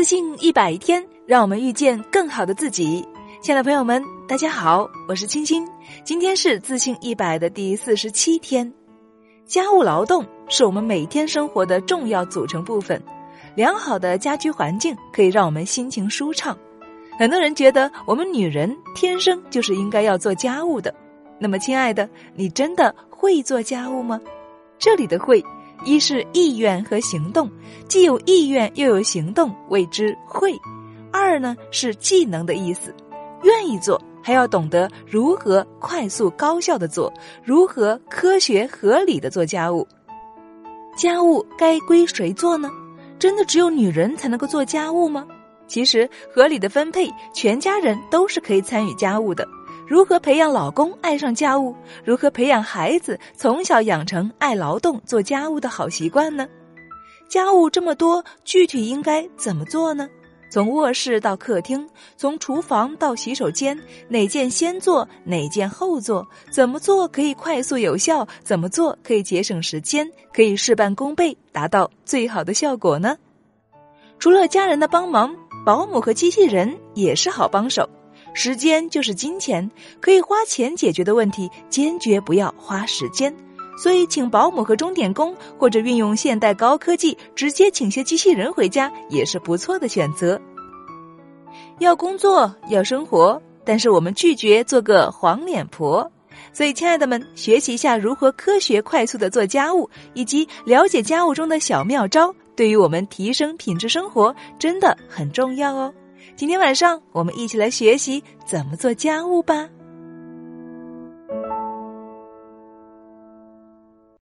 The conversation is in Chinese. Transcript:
自信一百天，让我们遇见更好的自己。亲爱的朋友们，大家好，我是青青。今天是自信一百的第四十七天。家务劳动是我们每天生活的重要组成部分。良好的家居环境可以让我们心情舒畅。很多人觉得我们女人天生就是应该要做家务的。那么，亲爱的，你真的会做家务吗？这里的“会”。一是意愿和行动，既有意愿又有行动，谓之会；二呢是技能的意思，愿意做，还要懂得如何快速高效的做，如何科学合理的做家务。家务该归谁做呢？真的只有女人才能够做家务吗？其实合理的分配，全家人都是可以参与家务的。如何培养老公爱上家务？如何培养孩子从小养成爱劳动、做家务的好习惯呢？家务这么多，具体应该怎么做呢？从卧室到客厅，从厨房到洗手间，哪件先做，哪件后做？怎么做可以快速有效？怎么做可以节省时间？可以事半功倍，达到最好的效果呢？除了家人的帮忙，保姆和机器人也是好帮手。时间就是金钱，可以花钱解决的问题，坚决不要花时间。所以，请保姆和钟点工，或者运用现代高科技，直接请些机器人回家，也是不错的选择。要工作，要生活，但是我们拒绝做个黄脸婆。所以，亲爱的们，学习一下如何科学快速的做家务，以及了解家务中的小妙招，对于我们提升品质生活真的很重要哦。今天晚上，我们一起来学习怎么做家务吧。